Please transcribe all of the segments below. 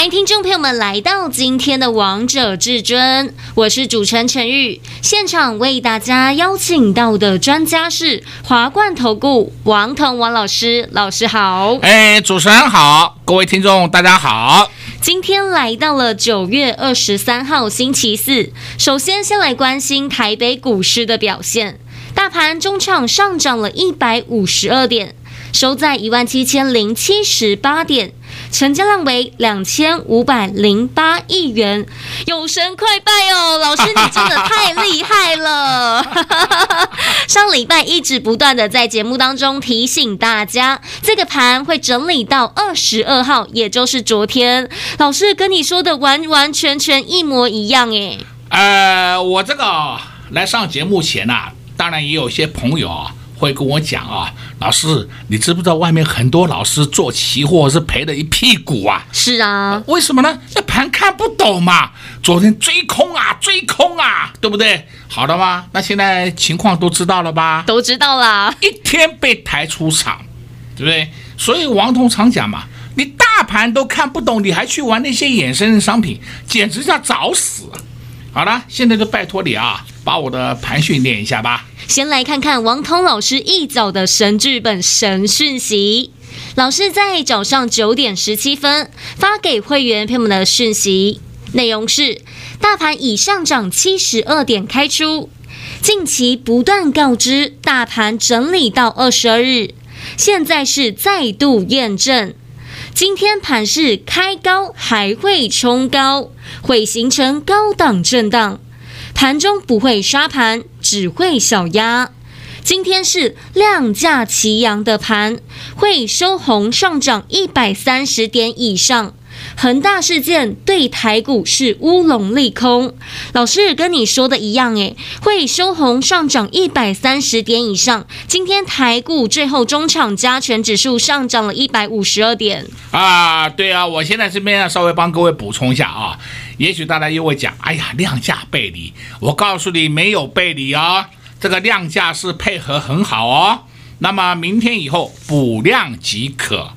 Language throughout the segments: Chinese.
欢迎听众朋友们来到今天的《王者至尊》，我是主持人陈玉。现场为大家邀请到的专家是华冠投顾王腾王老师，老师好。哎，主持人好，各位听众大家好。今天来到了九月二十三号星期四，首先先来关心台北股市的表现，大盘中场上涨了一百五十二点，收在一万七千零七十八点。成交量为两千五百零八亿元，有神快拜哦！老师，你真的太厉害了！上礼拜一直不断的在节目当中提醒大家，这个盘会整理到二十二号，也就是昨天。老师跟你说的完完全全一模一样诶。呃，我这个来上节目前呐、啊，当然也有些朋友啊。会跟我讲啊，老师，你知不知道外面很多老师做期货是赔了一屁股啊？是啊，为什么呢？那盘看不懂嘛，昨天追空啊，追空啊，对不对？好的吗？那现在情况都知道了吧？都知道啦，一天被抬出场，对不对？所以王彤常讲嘛，你大盘都看不懂，你还去玩那些衍生的商品，简直叫找死。好了，现在就拜托你啊，把我的盘训练一下吧。先来看看王彤老师一早的神剧本神讯息。老师在早上九点十七分发给会员朋友们的讯息，内容是：大盘已上涨七十二点开出，近期不断告知大盘整理到二十二日，现在是再度验证。今天盘势开高还会冲高，会形成高档震荡。盘中不会杀盘，只会小压。今天是量价齐扬的盘，会收红上涨一百三十点以上。恒大事件对台股是乌龙利空，老师跟你说的一样，诶，会收红上涨一百三十点以上。今天台股最后中场加权指数上涨了一百五十二点。啊，对啊，我现在这边要稍微帮各位补充一下啊。也许大家又会讲，哎呀，量价背离。我告诉你，没有背离哦，这个量价是配合很好哦。那么明天以后补量即可。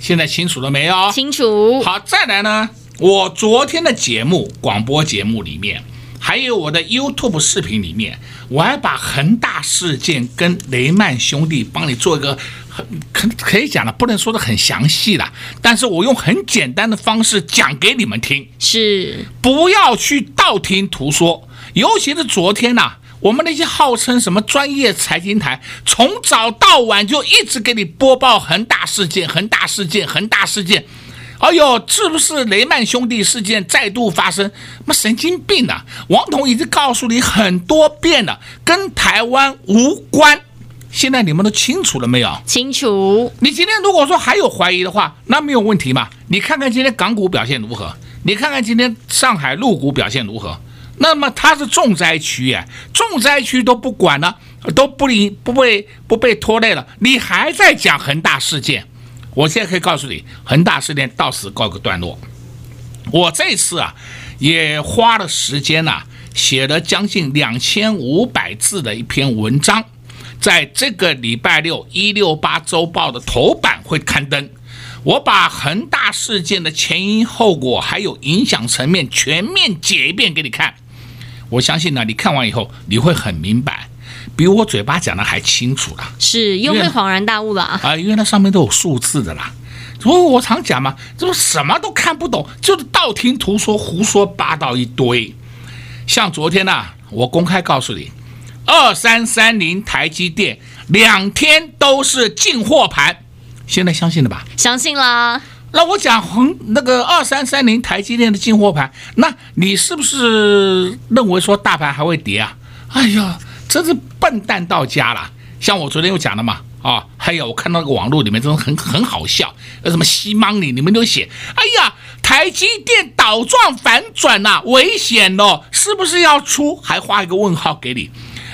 现在清楚了没有？清楚。好，再来呢，我昨天的节目广播节目里面，还有我的 YouTube 视频里面，我还把恒大事件跟雷曼兄弟帮你做一个。可可以讲的，不能说的很详细的，但是我用很简单的方式讲给你们听，是不要去道听途说，尤其是昨天呐、啊，我们那些号称什么专业财经台，从早到晚就一直给你播报恒大事件、恒大事件、恒大事件，哎呦，是不是雷曼兄弟事件再度发生？妈神经病啊！王彤已经告诉你很多遍了，跟台湾无关。现在你们都清楚了没有？清楚。你今天如果说还有怀疑的话，那没有问题嘛。你看看今天港股表现如何？你看看今天上海陆股表现如何？那么它是重灾区耶，重灾区都不管了，都不理不被不被拖累了，你还在讲恒大事件？我现在可以告诉你，恒大事件到此告个段落。我这次啊，也花了时间呐、啊，写了将近两千五百字的一篇文章。在这个礼拜六一六八周报的头版会刊登，我把恒大事件的前因后果还有影响层面全面解一遍给你看。我相信呢，你看完以后你会很明白，比我嘴巴讲的还清楚了。是，又会恍然大悟了啊！因为那上面都有数字的啦。所以我常讲嘛，这什么都看不懂，就是道听途说、胡说八道一堆。像昨天呢，我公开告诉你。二三三零台积电两天都是进货盘，现在相信了吧？相信啦。那我讲红那个二三三零台积电的进货盘，那你是不是认为说大盘还会跌啊？哎呀，真是笨蛋到家了。像我昨天又讲了嘛，啊，还有我看到那个网络里面真的很很好笑，那什么西芒里你们都写，哎呀。台积电倒状反转呐、啊，危险哦，是不是要出？还画一个问号给你。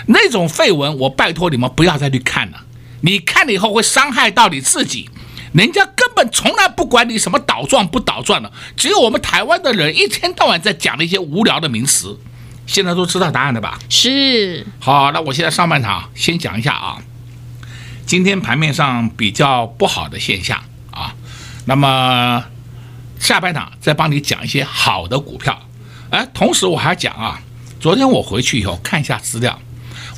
那种废文，我拜托你们不要再去看了。你看了以后会伤害到你自己。人家根本从来不管你什么倒转不倒转的，只有我们台湾的人一天到晚在讲那些无聊的名词。现在都知道答案了吧？是。好，那我现在上半场先讲一下啊。今天盘面上比较不好的现象啊，那么下半场再帮你讲一些好的股票。哎，同时我还讲啊，昨天我回去以后看一下资料。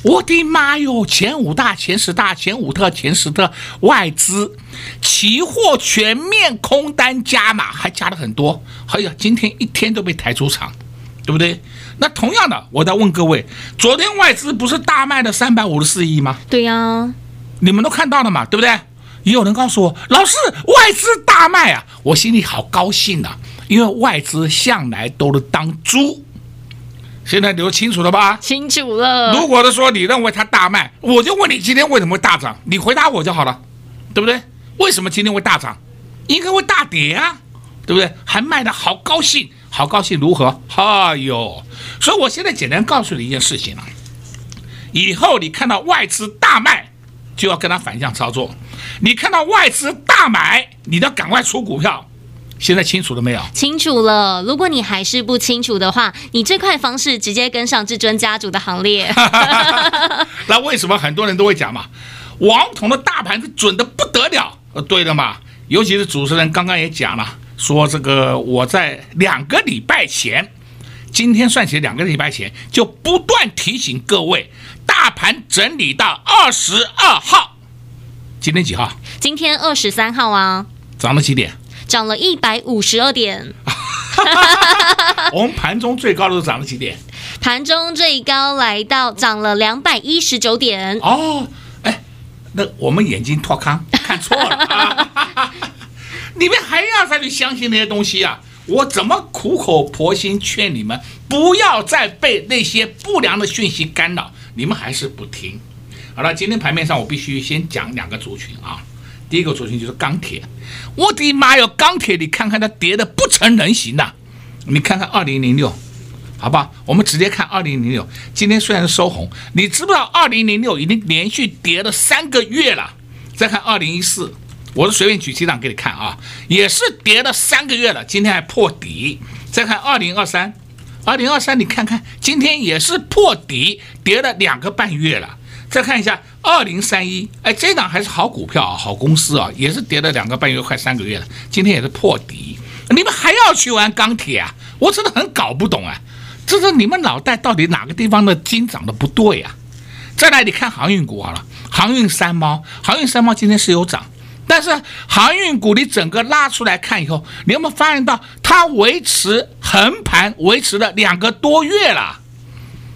我的妈哟！前五大、前十大、前五特、前十特外资期货全面空单加码，还加了很多。哎呀，今天一天都被抬出场，对不对？那同样的，我再问各位，昨天外资不是大卖了三百五十四亿吗？对呀，你们都看到了嘛，对不对？也有人告诉我，老师，外资大卖啊，我心里好高兴啊，因为外资向来都是当猪。现在留清楚了吧？清楚了。如果是说你认为它大卖，我就问你今天为什么会大涨？你回答我就好了，对不对？为什么今天会大涨？应该会大跌啊，对不对？还卖的好高兴，好高兴如何？哎呦！所以我现在简单告诉你一件事情了，以后你看到外资大卖，就要跟他反向操作；你看到外资大买，你都要赶快出股票。现在清楚了没有？清楚了。如果你还是不清楚的话，你最快方式直接跟上至尊家族的行列。那为什么很多人都会讲嘛？王彤的大盘是准的不得了。呃，对的嘛。尤其是主持人刚刚也讲了，说这个我在两个礼拜前，今天算起来两个礼拜前，就不断提醒各位，大盘整理到二十二号。今天几号？今天二十三号啊。涨了几点？涨了一百五十二点，我们盘中最高的都涨了几点？盘中最高来到涨了两百一十九点。哦，哎，那我们眼睛脱康看错了啊！你们还要再去相信那些东西啊？我怎么苦口婆心劝你们不要再被那些不良的讯息干扰？你们还是不听。好了，今天盘面上我必须先讲两个族群啊。第一个族群就是钢铁，我的妈哟，钢铁你看看它跌的不成人形呐！你看看二零零六，好吧，我们直接看二零零六。今天虽然是收红，你知不知道二零零六已经连续跌了三个月了？再看二零一四，我是随便举几档给你看啊，也是跌了三个月了，今天还破底。再看二零二三，二零二三你看看，今天也是破底，跌了两个半月了。再看一下二零三一，哎，这档还是好股票啊，好公司啊，也是跌了两个半月，快三个月了，今天也是破底。你们还要去玩钢铁啊？我真的很搞不懂啊，这是你们脑袋到底哪个地方的筋长得不对啊？再来，你看航运股好了，航运三猫，航运三猫今天是有涨，但是航运股你整个拉出来看以后，你有没有发现到它维持横盘维持了两个多月了？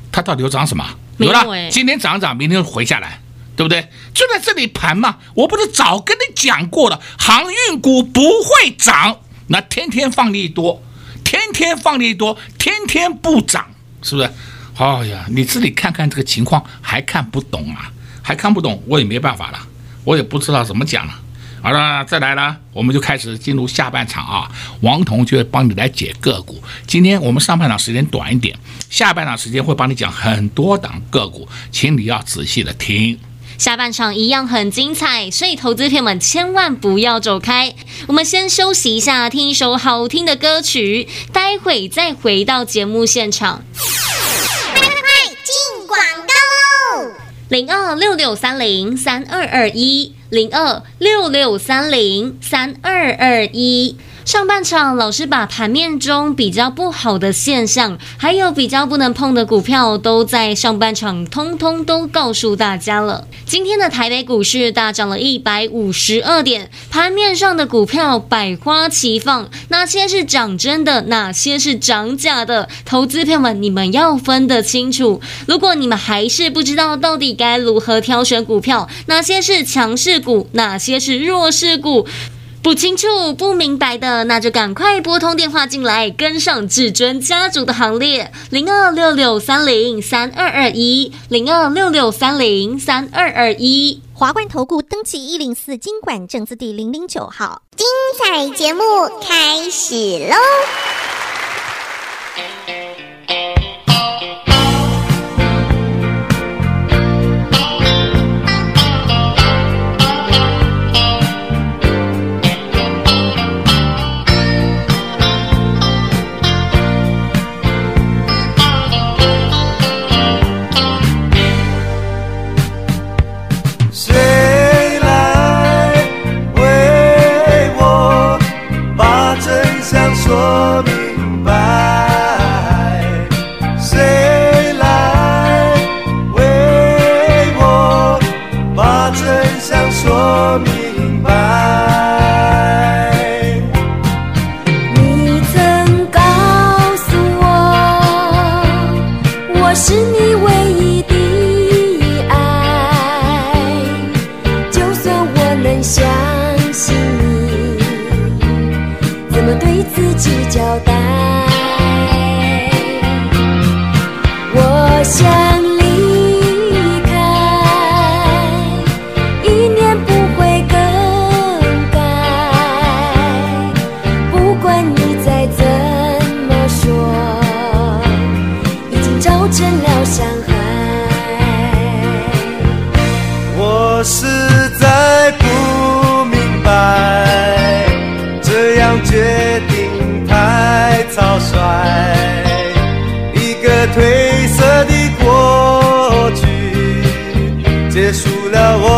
它到底有涨什么？有了，今天涨涨，明天回下来，对不对？就在这里盘嘛。我不是早跟你讲过了，航运股不会涨，那天天放利多，天天放利多，天天不涨，是不是？哎呀，你自己看看这个情况，还看不懂啊？还看不懂，我也没办法了，我也不知道怎么讲了。好了，再来了，我们就开始进入下半场啊。王彤就会帮你来解个股。今天我们上半场时间短一点，下半场时间会帮你讲很多档个股，请你要仔细的听。下半场一样很精彩，所以投资朋友们千万不要走开。我们先休息一下，听一首好听的歌曲，待会再回到节目现场。快快快，进广告喽！零二六六三零三二二一。零二六六三零三二二一。上半场老师把盘面中比较不好的现象，还有比较不能碰的股票，都在上半场通通都告诉大家了。今天的台北股市大涨了一百五十二点，盘面上的股票百花齐放，哪些是涨真的，哪些是涨假的？投资朋友们，你们要分得清楚。如果你们还是不知道到底该如何挑选股票，哪些是强势股，哪些是弱势股？不清楚、不明白的，那就赶快拨通电话进来，跟上至尊家族的行列。零二六六三零三二二一，零二六六三零三二二一。华冠投顾登记一零四经管证字第零零九号。精彩节目开始喽！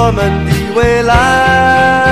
我们的未来。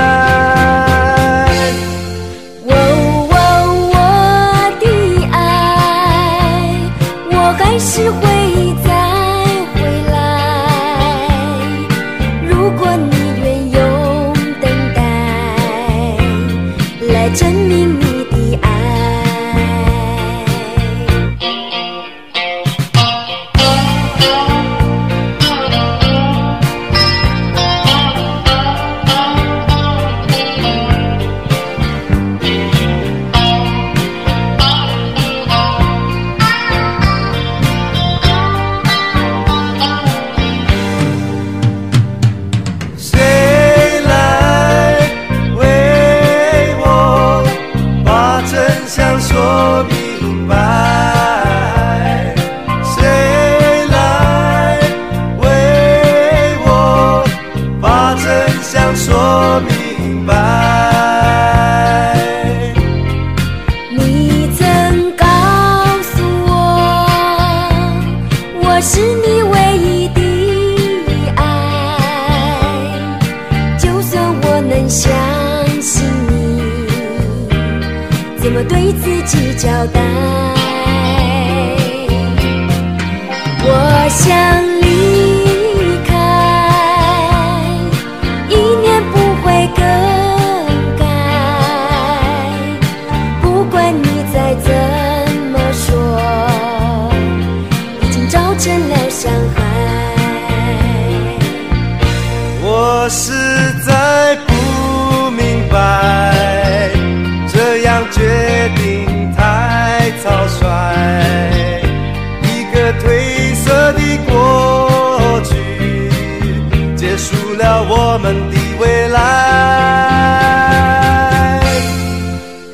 我们的未来，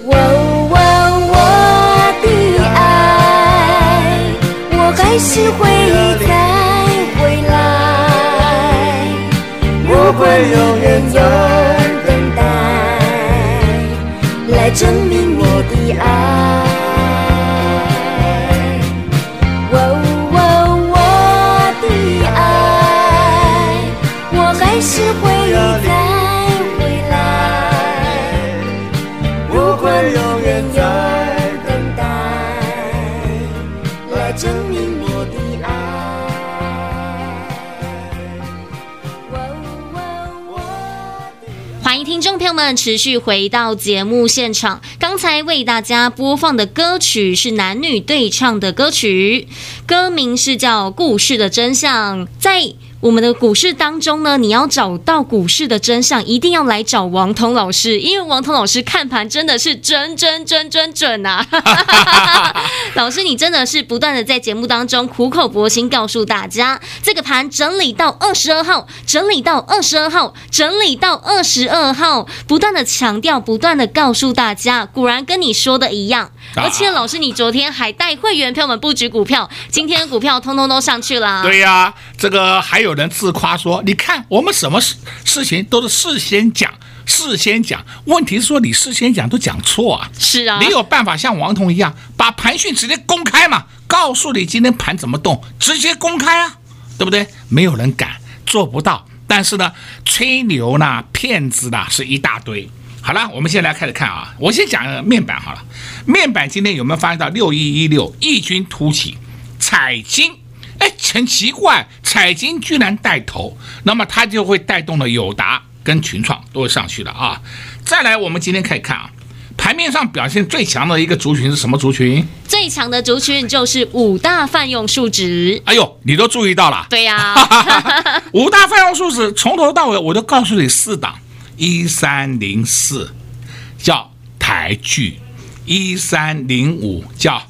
喔喔，我的爱，我还是会再回来，我会永远有等待，来证明。朋友们持续回到节目现场，刚才为大家播放的歌曲是男女对唱的歌曲，歌名是叫《故事的真相》。在我们的股市当中呢，你要找到股市的真相，一定要来找王彤老师，因为王彤老师看盘真的是真真真真准啊！老师，你真的是不断的在节目当中苦口婆心告诉大家，这个盘整理到二十二号，整理到二十二号，整理到二十二号，不断的强调，不断的告诉大家，果然跟你说的一样。而且老师，你昨天还带会员票们布局股票，今天的股票通通都上去了。对呀、啊，这个还有人自夸说，你看我们什么事事情都是事先讲，事先讲。问题是说你事先讲都讲错啊。是啊，你有办法像王彤一样把盘讯直接公开嘛？告诉你今天盘怎么动，直接公开啊，对不对？没有人敢，做不到。但是呢，吹牛呢，骗子呢是一大堆。好了，我们现在来开始看啊。我先讲面板好了。面板今天有没有发现到六一一六异军突起？彩晶，哎，很奇怪，彩金居然带头，那么它就会带动了友达跟群创都会上去的啊。再来，我们今天可以看啊，盘面上表现最强的一个族群是什么族群？最强的族群就是五大泛用数值。哎呦，你都注意到了？对呀、啊，五大泛用数值从头到尾我都告诉你四档。一三零四叫台剧，一三零五叫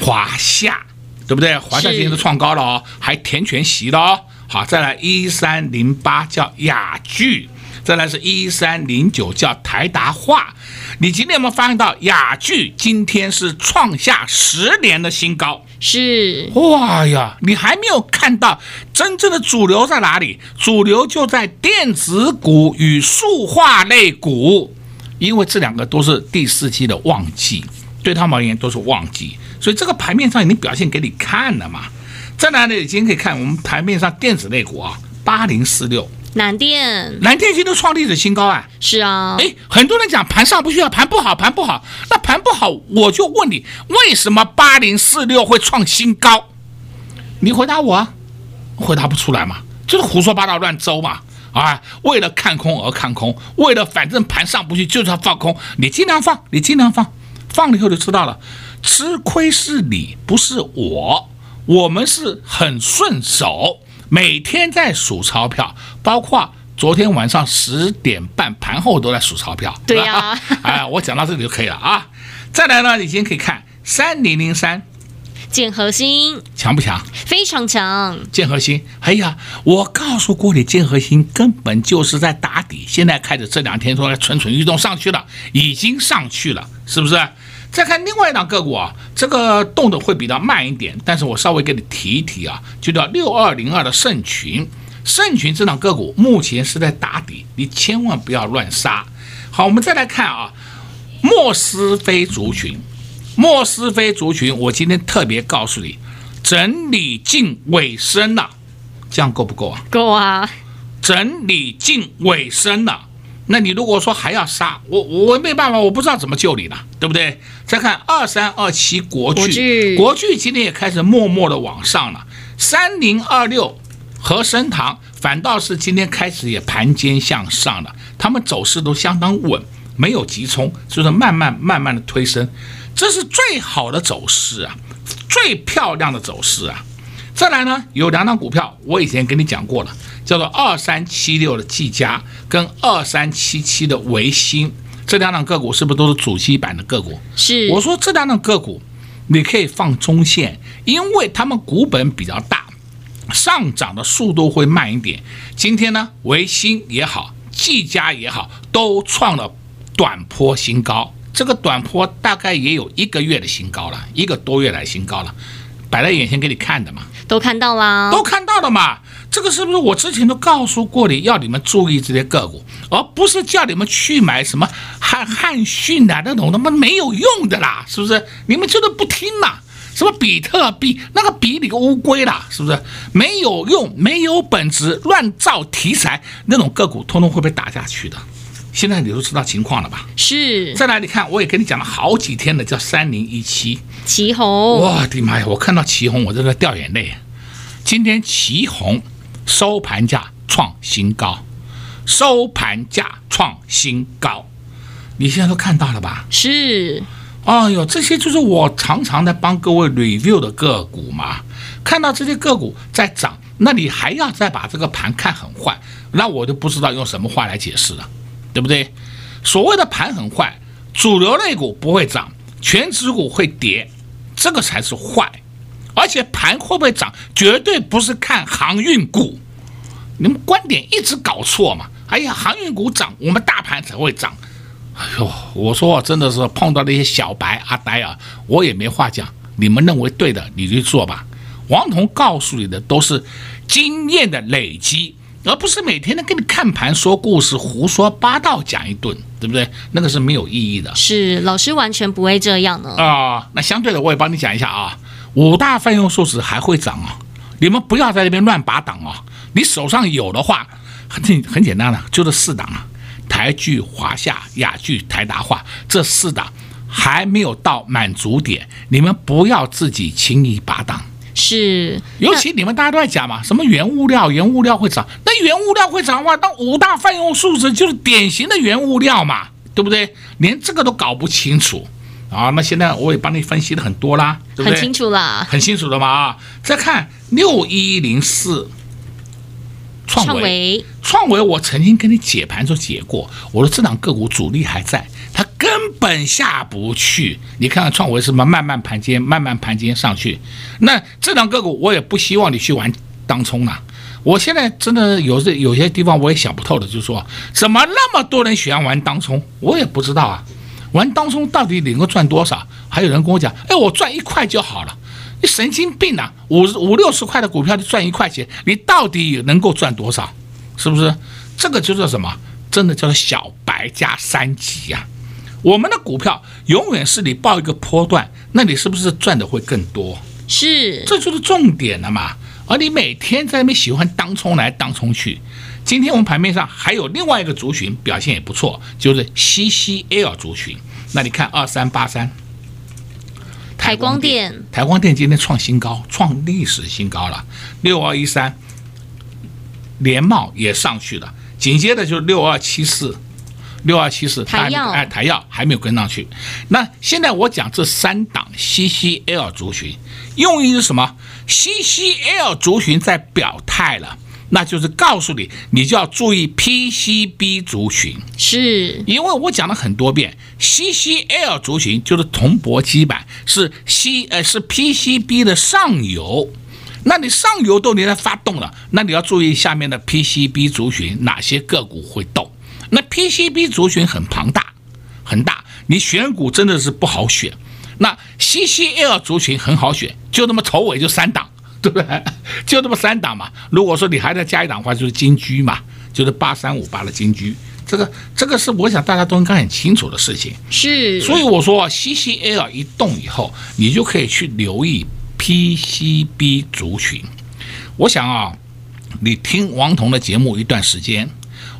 华夏，对不对？华夏今天都创高了哦，还填全席了哦。好，再来一三零八叫雅聚，再来是一三零九叫台达化。你今天有没有发现到雅聚今天是创下十年的新高？是哇呀，你还没有看到真正的主流在哪里？主流就在电子股与塑化类股，因为这两个都是第四季的旺季，对他们而言都是旺季，所以这个盘面上已经表现给你看了嘛。在哪里？今天可以看我们盘面上电子类股啊，八零四六。南电，南电今天都创历史新高啊！是啊，哎，很多人讲盘上不去啊，盘不好，盘不好。那盘不好，我就问你，为什么八零四六会创新高？你回答我啊，回答不出来嘛，就是胡说八道乱诌嘛！啊，为了看空而看空，为了反正盘上不去就是要放空，你尽量放，你尽量放，放了以后就知道了，吃亏是你，不是我，我们是很顺手。每天在数钞票，包括昨天晚上十点半盘后都在数钞票。对呀、啊，哎，我讲到这里就可以了啊。再来呢，你今天可以看三零零三，建核心强不强？非常强。建核心，哎呀，我告诉过你，建核心根本就是在打底，现在开始这两天说蠢蠢欲动上去了，已经上去了，是不是？再看另外一档个股啊，这个动的会比较慢一点，但是我稍微给你提一提啊，就叫六二零二的盛群，盛群这档个股目前是在打底，你千万不要乱杀。好，我们再来看啊，莫斯菲族群，莫斯菲族群，我今天特别告诉你，整理近尾声了，这样够不够啊？够啊，整理近尾声了。那你如果说还要杀我，我没办法，我不知道怎么救你了，对不对？再看二三二七国巨，国巨今天也开始默默的往上了。三零二六和生堂反倒是今天开始也盘间向上了，他们走势都相当稳，没有急冲，就是慢慢慢慢的推升，这是最好的走势啊，最漂亮的走势啊。再来呢，有两档股票，我以前跟你讲过了。叫做二三七六的技嘉跟二三七七的维新，这两档个股是不是都是主机板的个股？是。我说这两档个股你可以放中线，因为他们股本比较大，上涨的速度会慢一点。今天呢，维新也好，技嘉也好，都创了短波新高。这个短波大概也有一个月的新高了，一个多月来新高了，摆在眼前给你看的嘛。都看到了，都看到了嘛。这个是不是我之前都告诉过你，要你们注意这些个股，而不是叫你们去买什么汉汉逊的那种他妈没有用的啦，是不是？你们就是不听嘛，什么比特币那个比你个乌龟啦，是不是？没有用，没有本质，乱造题材那种个股，通通会被打下去的。现在你都知道情况了吧？是。再来，你看，我也跟你讲了好几天了，叫三零一七奇红。我的妈呀！我看到奇红，我都在掉眼泪。今天奇红。收盘价创新高，收盘价创新高，你现在都看到了吧？是，哎呦，这些就是我常常在帮各位 review 的个股嘛。看到这些个股在涨，那你还要再把这个盘看很坏，那我就不知道用什么话来解释了，对不对？所谓的盘很坏，主流类股不会涨，全指股会跌，这个才是坏。而且盘会不会涨，绝对不是看航运股。你们观点一直搞错嘛？哎呀，航运股涨，我们大盘才会涨。哎呦，我说真的是碰到那些小白阿呆啊，我也没话讲。你们认为对的，你就做吧。王彤告诉你的都是经验的累积，而不是每天的给你看盘说故事、胡说八道讲一顿，对不对？那个是没有意义的。是老师完全不会这样的。啊、呃，那相对的，我也帮你讲一下啊。五大泛用数值还会涨啊，你们不要在那边乱拔档啊。你手上有的话，很很简单的，就这四档啊，台剧、华夏、雅剧、台达化这四档还没有到满足点，你们不要自己轻易拔档。是，尤其你们大家都在讲嘛，什么原物料，原物料会涨，那原物料会涨的话，那五大泛用数值就是典型的原物料嘛，对不对？连这个都搞不清楚啊，那现在我也帮你分析的很多啦，对不对？很清楚了，很清楚的嘛啊，再看六一零四。创维，创维，我曾经跟你解盘就解过，我说这档个股主力还在，它根本下不去。你看看创维是么慢慢盘间，慢慢盘间上去？那这档个股我也不希望你去玩当冲啊。我现在真的有这有些地方我也想不透的，就是说怎么那么多人喜欢玩当冲，我也不知道啊。玩当冲到底能够赚多少？还有人跟我讲，哎，我赚一块就好了。你神经病啊！五五六十块的股票，就赚一块钱，你到底能够赚多少？是不是？这个就叫什么？真的叫做小白加三级呀！我们的股票永远是你报一个波段，那你是不是赚的会更多？是，这就是重点了嘛！而你每天在那边喜欢当冲来当冲去。今天我们盘面上还有另外一个族群表现也不错，就是 CCL 族群。那你看二三八三。台光电，台光电今天创新高，创历史新高了。六二一三，联茂也上去了，紧接着就是六二七四，六二七四，台药，哎，台药还没有跟上去。那现在我讲这三档 CCL 族群，用意是什么？CCL 族群在表态了。那就是告诉你，你就要注意 PCB 族群，是因为我讲了很多遍，CCL 族群就是铜箔基板，是 C 呃是 PCB 的上游，那你上游都连在发动了，那你要注意下面的 PCB 族群哪些个股会动，那 PCB 族群很庞大很大，你选股真的是不好选，那 CCL 族群很好选，就那么头尾就三档。对不对？就那么三档嘛。如果说你还在加一档的话，就是金居嘛，就是八三五八的金居。这个这个是我想大家都应该很清楚的事情。是。所以我说，CCL 一动以后，你就可以去留意 PCB 族群。我想啊，你听王彤的节目一段时间，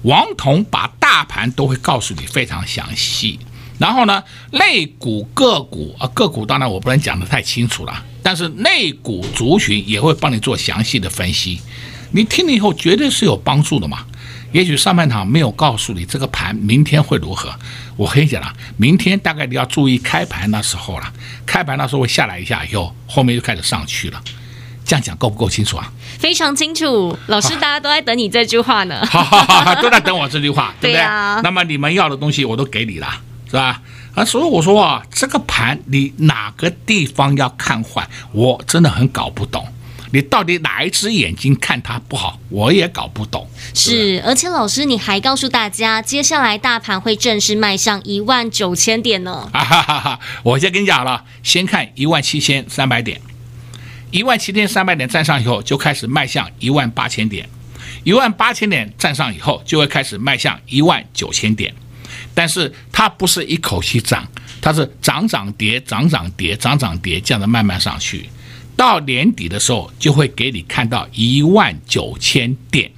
王彤把大盘都会告诉你非常详细。然后呢，类股个股啊，个股当然我不能讲得太清楚了。但是类股族群也会帮你做详细的分析，你听了以后绝对是有帮助的嘛。也许上半场没有告诉你这个盘明天会如何，我跟你讲了，明天大概你要注意开盘那时候了，开盘那时候会下来一下以后，后面就开始上去了。这样讲够不够清楚啊？非常清楚，老师，大家都在等你这句话呢。好好好，都在等我这句话，对不对？对啊。那么你们要的东西我都给你了，是吧？啊，所以我说啊，这个盘你哪个地方要看坏，我真的很搞不懂。你到底哪一只眼睛看它不好，我也搞不懂。是，而且老师你还告诉大家，接下来大盘会正式迈向一万九千点呢。啊哈哈哈！我先跟你讲了，先看一万七千三百点，一万七千三百点站上以后，就开始迈向一万八千点，一万八千点站上以后，就会开始迈向一万九千点。但是它不是一口气涨，它是涨涨跌涨涨跌涨涨跌这样的慢慢上去，到年底的时候就会给你看到一万九千点，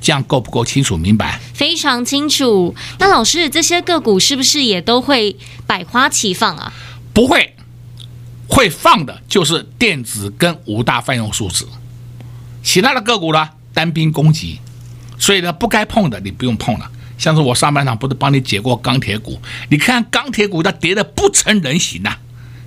这样够不够清楚明白？非常清楚。那老师，这些个股是不是也都会百花齐放啊？不会，会放的就是电子跟五大泛用数值，其他的个股呢，单兵攻击，所以呢不该碰的你不用碰了。像是我上半场不是帮你解过钢铁股，你看钢铁股它跌得不成人形呐、啊，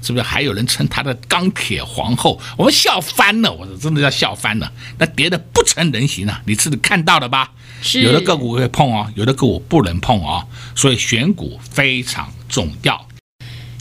是不是还有人称它的钢铁皇后？我们笑翻了，我说真的要笑翻了。那跌得不成人形啊！你自己看到了吧？是有的个股可以碰哦，有的个股不能碰哦，所以选股非常重要。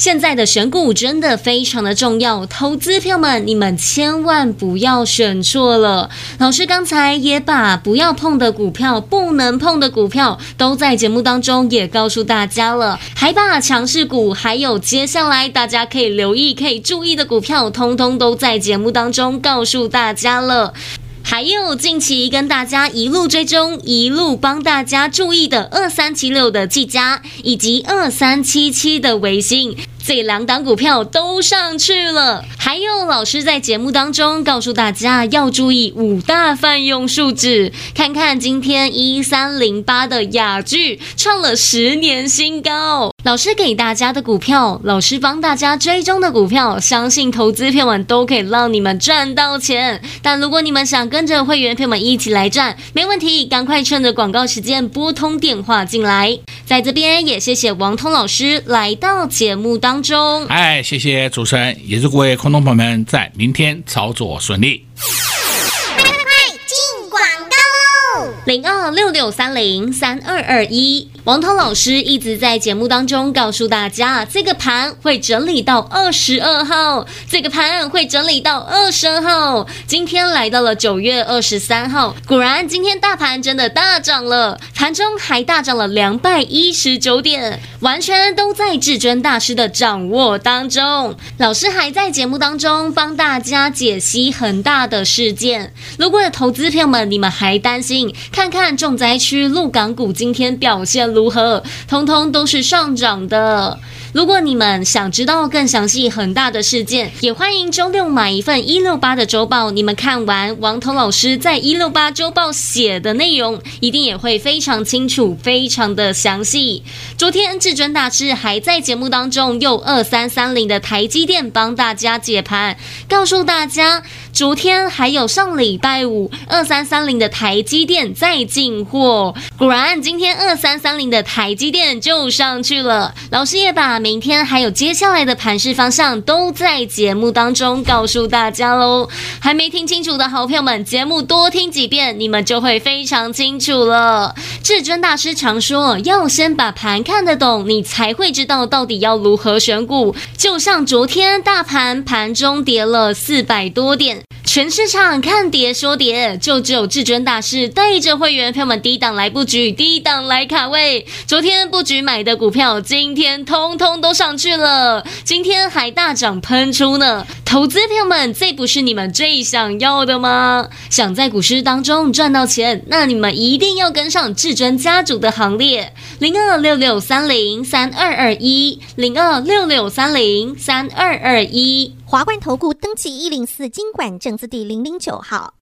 现在的选股真的非常的重要，投资票们，你们千万不要选错了。老师刚才也把不要碰的股票、不能碰的股票都在节目当中也告诉大家了，还把强势股还有接下来大家可以留意、可以注意的股票，通通都在节目当中告诉大家了。还有近期跟大家一路追踪、一路帮大家注意的二三七六的技嘉，以及二三七七的微星。这两档股票都上去了，还有老师在节目当中告诉大家要注意五大泛用数字，看看今天一三零八的雅聚创了十年新高。老师给大家的股票，老师帮大家追踪的股票，相信投资票们都可以让你们赚到钱。但如果你们想跟着会员票们一起来赚，没问题，赶快趁着广告时间拨通电话进来。在这边也谢谢王通老师来到节目当当中，哎，谢谢主持人，也祝各位空中朋友们在明天操作顺利。快快快，进广告喽！零二六六三零三二二一。王涛老师一直在节目当中告诉大家，这个盘会整理到二十二号，这个盘会整理到二十二号。今天来到了九月二十三号，果然今天大盘真的大涨了，盘中还大涨了两百一十九点，完全都在至尊大师的掌握当中。老师还在节目当中帮大家解析恒大的事件。如果有投资朋友们你们还担心，看看重灾区陆港股今天表现如何？通通都是上涨的。如果你们想知道更详细恒大的事件，也欢迎周六买一份一六八的周报。你们看完王彤老师在一六八周报写的内容，一定也会非常清楚，非常的详细。昨天至尊大师还在节目当中用二三三零的台积电帮大家解盘，告诉大家。昨天还有上礼拜五二三三零的台积电在进货，果然今天二三三零的台积电就上去了。老师也把明天还有接下来的盘势方向都在节目当中告诉大家喽。还没听清楚的好朋友们，节目多听几遍，你们就会非常清楚了。至尊大师常说，要先把盘看得懂，你才会知道到底要如何选股。就像昨天大盘盘中跌了四百多点。全市场看跌说跌，就只有至尊大师带着会员朋友们低档来布局，低档来卡位。昨天布局买的股票，今天通通都上去了，今天还大涨喷出呢。投资朋友们，这不是你们最想要的吗？想在股市当中赚到钱，那你们一定要跟上至尊家族的行列。零二六六三零三二二一，零二六六三零三二二一。华冠投顾登记一零四金管证字第零零九号。